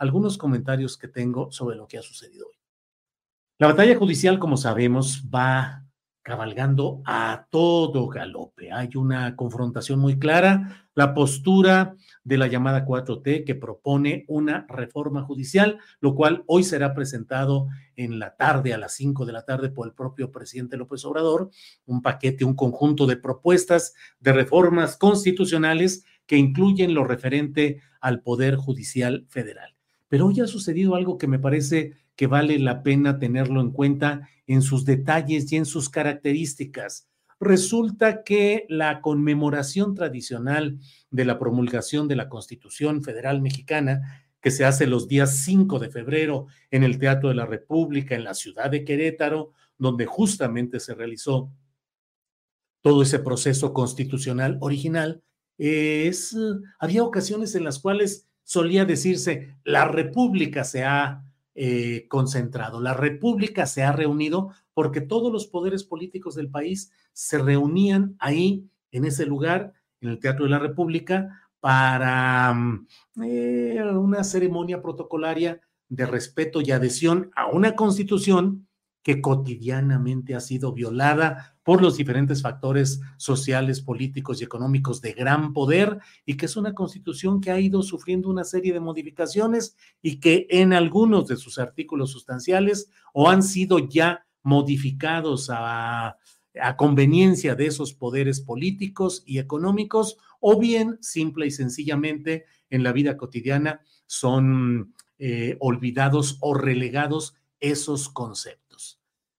algunos comentarios que tengo sobre lo que ha sucedido hoy. La batalla judicial, como sabemos, va cabalgando a todo galope. Hay una confrontación muy clara, la postura de la llamada 4T que propone una reforma judicial, lo cual hoy será presentado en la tarde, a las 5 de la tarde, por el propio presidente López Obrador, un paquete, un conjunto de propuestas de reformas constitucionales que incluyen lo referente al Poder Judicial Federal. Pero hoy ha sucedido algo que me parece que vale la pena tenerlo en cuenta en sus detalles y en sus características. Resulta que la conmemoración tradicional de la promulgación de la Constitución Federal Mexicana, que se hace los días 5 de febrero en el Teatro de la República, en la ciudad de Querétaro, donde justamente se realizó todo ese proceso constitucional original, es, había ocasiones en las cuales solía decirse, la República se ha eh, concentrado, la República se ha reunido porque todos los poderes políticos del país se reunían ahí, en ese lugar, en el Teatro de la República, para mm, eh, una ceremonia protocolaria de respeto y adhesión a una constitución que cotidianamente ha sido violada por los diferentes factores sociales, políticos y económicos de gran poder y que es una constitución que ha ido sufriendo una serie de modificaciones y que en algunos de sus artículos sustanciales o han sido ya modificados a, conveniencia de esos poderes políticos y económicos o bien simple y sencillamente en la vida cotidiana son eh, olvidados o relegados esos conceptos.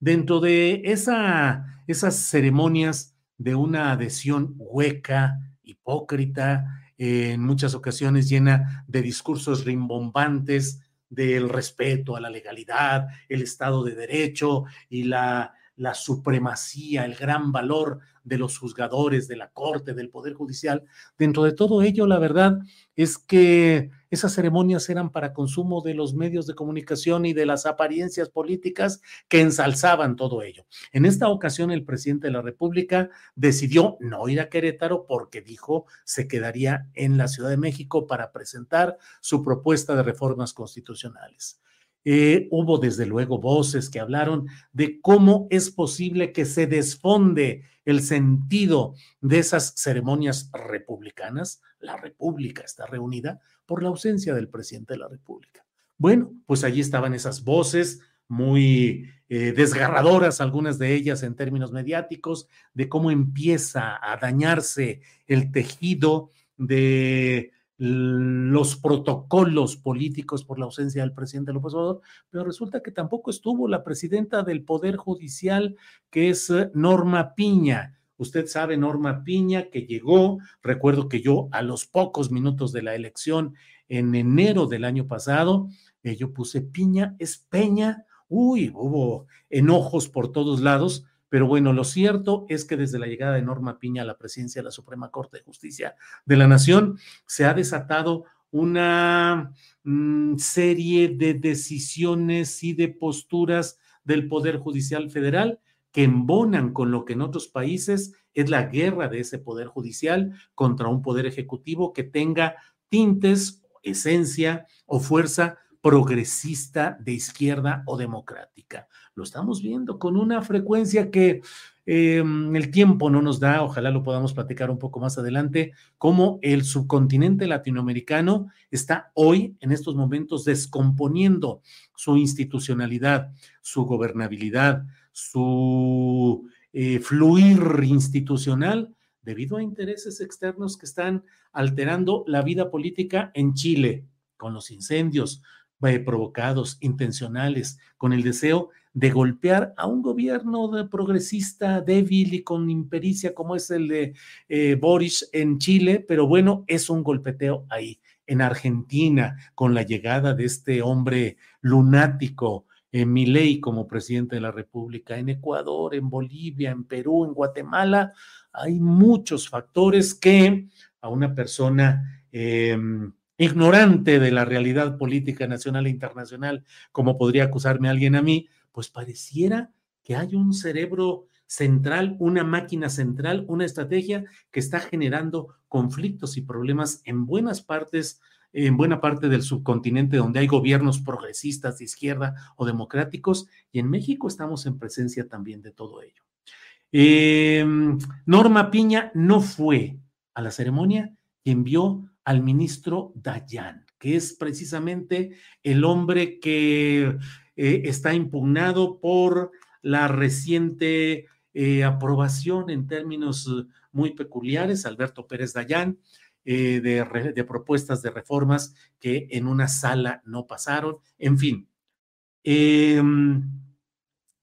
Dentro de esa, esas ceremonias de una adhesión hueca, hipócrita, en muchas ocasiones llena de discursos rimbombantes del respeto a la legalidad, el Estado de Derecho y la, la supremacía, el gran valor de los juzgadores, de la Corte, del Poder Judicial. Dentro de todo ello, la verdad es que esas ceremonias eran para consumo de los medios de comunicación y de las apariencias políticas que ensalzaban todo ello. En esta ocasión, el presidente de la República decidió no ir a Querétaro porque dijo se quedaría en la Ciudad de México para presentar su propuesta de reformas constitucionales. Eh, hubo desde luego voces que hablaron de cómo es posible que se desfonde el sentido de esas ceremonias republicanas. La República está reunida por la ausencia del presidente de la República. Bueno, pues allí estaban esas voces muy eh, desgarradoras, algunas de ellas en términos mediáticos, de cómo empieza a dañarse el tejido de los protocolos políticos por la ausencia del presidente López Obrador, pero resulta que tampoco estuvo la presidenta del Poder Judicial, que es eh, Norma Piña. Usted sabe, Norma Piña, que llegó, recuerdo que yo a los pocos minutos de la elección en enero del año pasado, eh, yo puse Piña, es Peña, uy, hubo enojos por todos lados, pero bueno, lo cierto es que desde la llegada de Norma Piña a la presidencia de la Suprema Corte de Justicia de la Nación, se ha desatado una mm, serie de decisiones y de posturas del Poder Judicial Federal que embonan con lo que en otros países es la guerra de ese Poder Judicial contra un Poder Ejecutivo que tenga tintes, esencia o fuerza progresista de izquierda o democrática. Lo estamos viendo con una frecuencia que eh, el tiempo no nos da, ojalá lo podamos platicar un poco más adelante, cómo el subcontinente latinoamericano está hoy, en estos momentos, descomponiendo su institucionalidad, su gobernabilidad, su eh, fluir institucional debido a intereses externos que están alterando la vida política en Chile, con los incendios, provocados, intencionales, con el deseo de golpear a un gobierno de progresista débil y con impericia como es el de eh, Boris en Chile, pero bueno, es un golpeteo ahí. En Argentina, con la llegada de este hombre lunático, en Milei como presidente de la República, en Ecuador, en Bolivia, en Perú, en Guatemala, hay muchos factores que a una persona em, ignorante de la realidad política nacional e internacional, como podría acusarme alguien a mí, pues pareciera que hay un cerebro central, una máquina central, una estrategia que está generando conflictos y problemas en buenas partes, en buena parte del subcontinente donde hay gobiernos progresistas de izquierda o democráticos, y en México estamos en presencia también de todo ello. Em, Norma Piña no fue a la ceremonia y envió al ministro Dayan, que es precisamente el hombre que eh, está impugnado por la reciente eh, aprobación en términos eh, muy peculiares, Alberto Pérez Dayán, de, de, propuestas de reformas que en una sala no pasaron. En fin, em,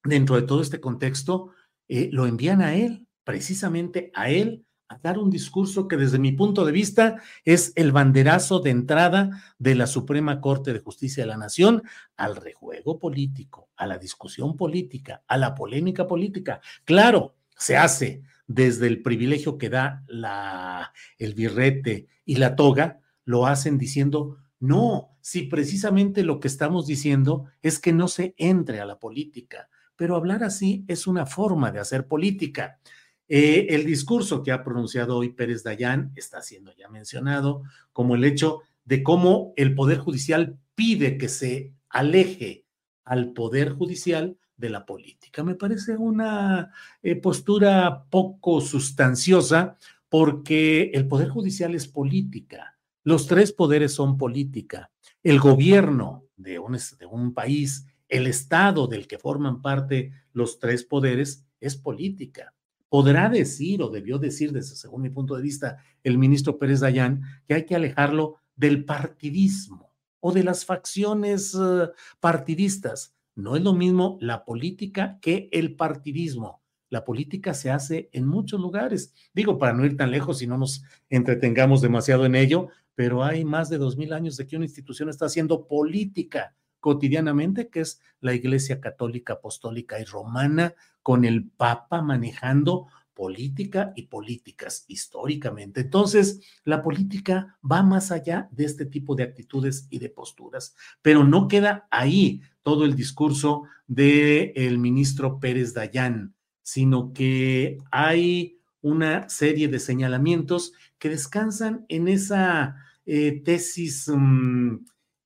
dentro de todo este contexto, lo envían a él, precisamente a él, a dar un discurso que desde mi punto de vista es el banderazo de entrada de la Suprema Corte de Justicia de la Nación al rejuego político, a la discusión política, a la polémica política. Claro, se hace desde el privilegio que da la, el birrete y la toga, lo hacen diciendo, no, si precisamente lo que estamos diciendo es que no se entre a la política, pero hablar así es una forma de hacer política. Eh, el discurso que ha pronunciado hoy Pérez Dayán está siendo ya mencionado como el hecho de cómo el Poder Judicial pide que se aleje al Poder Judicial de la política. Me parece una eh, postura poco sustanciosa porque el Poder Judicial es política. Los tres poderes son política. El gobierno de un, de un país, el Estado del que forman parte los tres poderes, es política podrá decir o debió decir, desde según mi punto de vista, el ministro Pérez Dayán, que hay que alejarlo del partidismo o de las facciones eh, partidistas. No es lo mismo la política que el partidismo. La política se hace en muchos lugares. Digo, para no ir tan lejos y no nos entretengamos demasiado en ello, pero hay más de dos mil años de que una institución está haciendo política cotidianamente, que es la Iglesia Católica Apostólica y Romana, con el Papa manejando política y políticas históricamente. Entonces, la política va más allá de este tipo de actitudes y de posturas, pero no queda ahí todo el discurso del el ministro Pérez Dayán, sino que hay una serie de señalamientos que descansan en esa eh, tesis, mm,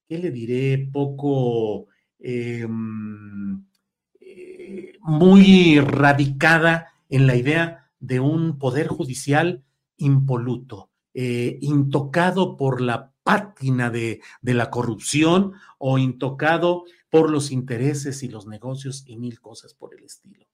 ¿qué le diré? Poco... Mm, eh, muy radicada en la idea de un poder judicial impoluto, eh, intocado por la pátina de, de, la corrupción o intocado por los intereses y los negocios y mil cosas por el estilo.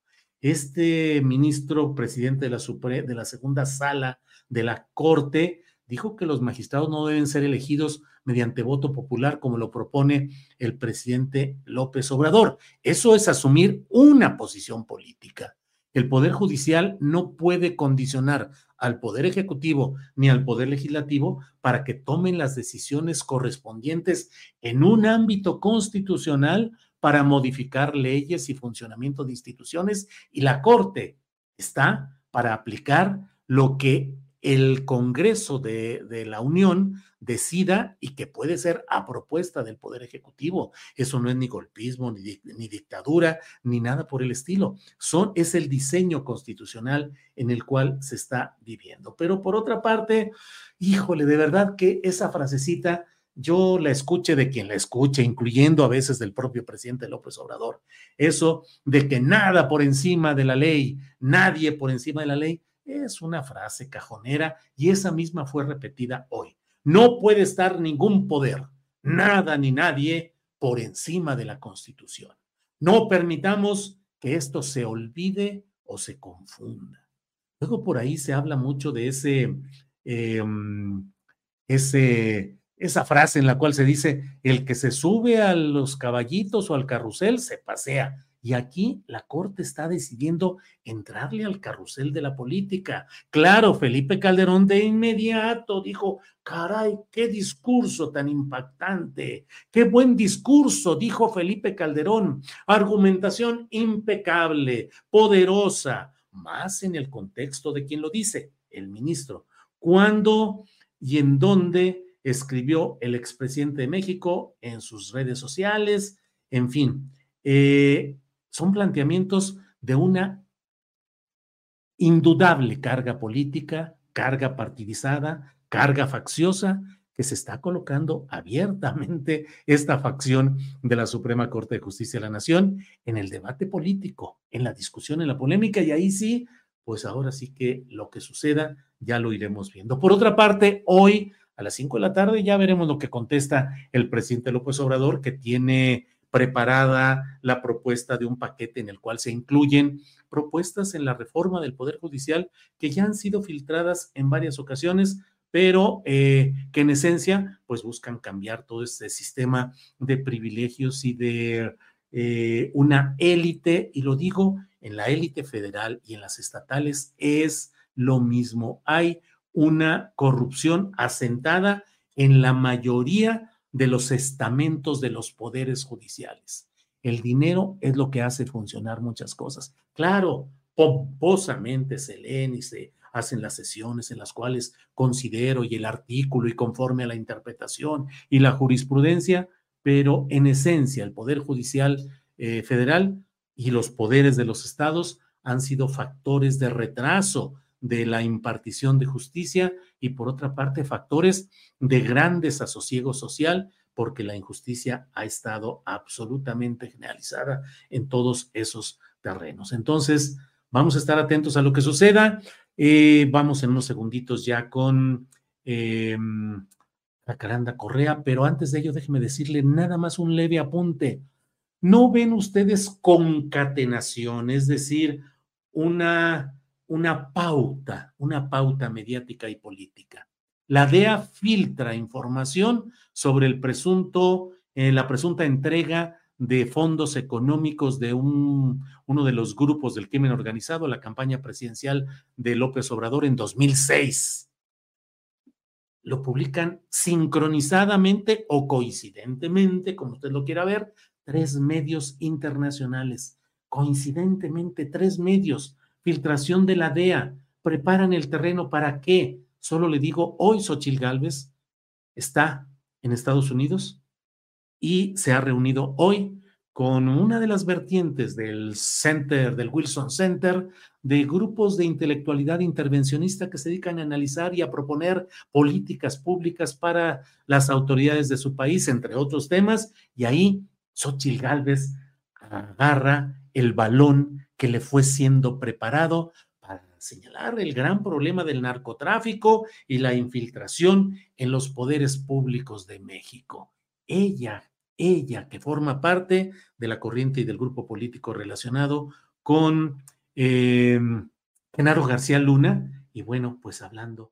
Este ministro presidente de la, de la segunda sala de la Corte dijo que los magistrados no deben ser elegidos mediante voto popular como lo propone el presidente López Obrador. Eso es asumir una posición política. El Poder Judicial no puede condicionar al Poder Ejecutivo ni al Poder Legislativo para que tomen las decisiones correspondientes en un ámbito constitucional para modificar leyes y funcionamiento de instituciones y la Corte está para aplicar lo que el Congreso de, la Unión decida y que puede ser a propuesta del Poder Ejecutivo. Eso no es ni golpismo, ni, dictadura, ni nada por el estilo. Es el diseño constitucional en el cual se está viviendo. Pero por otra parte, híjole, de verdad que esa frasecita yo la escuche de quien la escuche, incluyendo a veces del propio presidente López Obrador. Eso de que nada por encima de la ley, nadie por encima de la ley, es una frase cajonera y esa misma fue repetida hoy. No puede estar ningún poder, nada ni nadie por encima de la Constitución. No permitamos que esto se olvide o se confunda. Luego por ahí se habla mucho de ese, eh, ese, esa frase en la cual se dice, el que se sube a los caballitos o al carrusel se pasea. Y aquí la Corte está decidiendo entrarle al carrusel de la política. Claro, Felipe Calderón de inmediato dijo, caray, qué discurso tan impactante, qué buen discurso, dijo Felipe Calderón. Argumentación impecable, poderosa, más en el contexto de quien lo dice, el ministro. ¿Cuándo y en dónde escribió el expresidente de México en sus redes sociales? En fin. Eh, son planteamientos de una indudable carga política, carga partidizada, carga facciosa, que se está colocando abiertamente esta facción de la Suprema Corte de Justicia de la Nación en el debate político, en la discusión, en la polémica, y ahí sí, pues ahora sí que lo que suceda ya lo iremos viendo. Por otra parte, hoy a las cinco de la tarde ya veremos lo que contesta el presidente López Obrador, que tiene preparada la propuesta de un paquete en el cual se incluyen propuestas en la reforma del Poder Judicial que ya han sido filtradas en varias ocasiones, pero eh, que en esencia pues buscan cambiar todo este sistema de privilegios y de eh, una élite, y lo digo, en la élite federal y en las estatales es lo mismo. Hay una corrupción asentada en la mayoría de los estamentos de los poderes judiciales. El dinero es lo que hace funcionar muchas cosas. Claro, pomposamente se leen y se hacen las sesiones en las cuales considero y el artículo y conforme a la interpretación y la jurisprudencia, pero en esencia el Poder Judicial eh, Federal y los poderes de los estados han sido factores de retraso de la impartición de justicia y por otra parte factores de gran desasosiego social porque la injusticia ha estado absolutamente generalizada en todos esos terrenos. Entonces, vamos a estar atentos a lo que suceda. Eh, vamos en unos segunditos ya con eh, la Caranda Correa, pero antes de ello déjeme decirle nada más un leve apunte. ¿No ven ustedes concatenación, es decir, una una pauta, una pauta mediática y política. La DEA filtra información sobre el presunto, eh, la presunta entrega de fondos económicos de un, uno de los grupos del crimen organizado, la campaña presidencial de López Obrador en 2006. lo publican sincronizadamente o coincidentemente, como usted lo quiera ver, tres medios internacionales. Coincidentemente, tres medios. Filtración de la DEA. Preparan el terreno para qué. Solo le digo, hoy Xochil Gálvez está en Estados Unidos y se ha reunido hoy con una de las vertientes del Center, del Wilson Center, de grupos de intelectualidad intervencionista que se dedican a analizar y a proponer políticas públicas para las autoridades de su país, entre otros temas, y ahí Xochitl Gálvez agarra el balón que le fue siendo preparado para señalar el gran problema del narcotráfico y la infiltración en los poderes públicos de México. Ella ella que forma parte de la corriente y del grupo político relacionado con eh, Genaro García Luna. Y bueno, pues hablando.